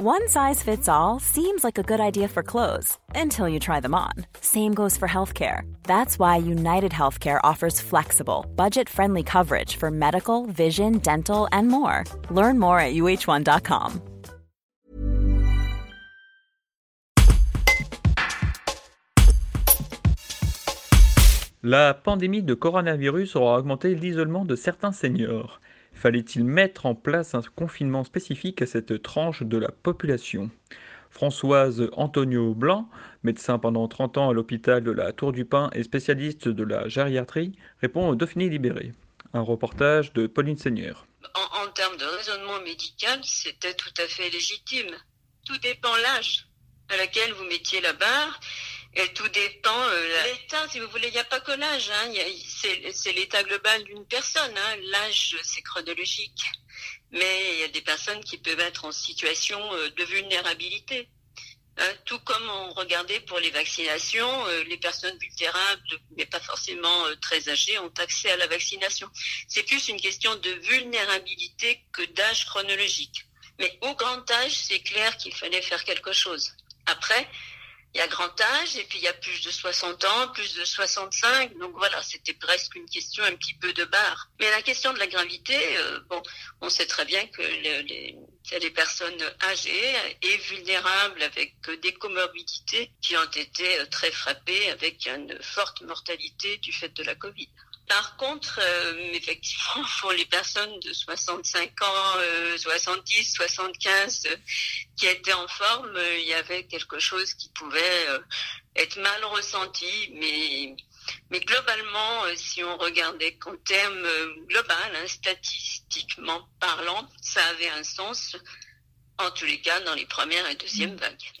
One size fits all seems like a good idea for clothes until you try them on. Same goes for healthcare. That's why United Healthcare offers flexible, budget friendly coverage for medical, vision, dental, and more. Learn more at uh1.com. La pandémie de coronavirus aura augmenté l'isolement de certains seniors. Fallait-il mettre en place un confinement spécifique à cette tranche de la population? Françoise Antonio Blanc, médecin pendant 30 ans à l'hôpital de la Tour du Pin et spécialiste de la gériatrie, répond au Dauphiné Libéré. Un reportage de Pauline Seigneur. En, en termes de raisonnement médical, c'était tout à fait légitime. Tout dépend l'âge à laquelle vous mettiez la barre et tout dépend euh, l'état, si vous voulez. Il n'y a pas que l'âge. Hein. C'est l'état global d'une personne. Hein. L'âge, c'est chronologique. Mais il y a des personnes qui peuvent être en situation euh, de vulnérabilité. Hein. Tout comme on regardait pour les vaccinations, euh, les personnes vulnérables, mais pas forcément très âgées, ont accès à la vaccination. C'est plus une question de vulnérabilité que d'âge chronologique. Mais au grand âge, c'est clair qu'il fallait faire quelque chose. Après, il y a grand âge et puis il y a plus de 60 ans, plus de 65. Donc voilà, c'était presque une question un petit peu de barre. Mais la question de la gravité, euh, bon, on sait très bien que les, personnes âgées et vulnérables avec des comorbidités qui ont été très frappées avec une forte mortalité du fait de la Covid. Par contre, euh, effectivement, pour les personnes de 65 ans, euh, 70, 75 euh, qui étaient en forme, euh, il y avait quelque chose qui pouvait euh, être mal ressenti, mais mais globalement, si on regardait qu'en termes global, hein, statistiquement parlant, ça avait un sens, en tous les cas, dans les premières et deuxièmes vagues.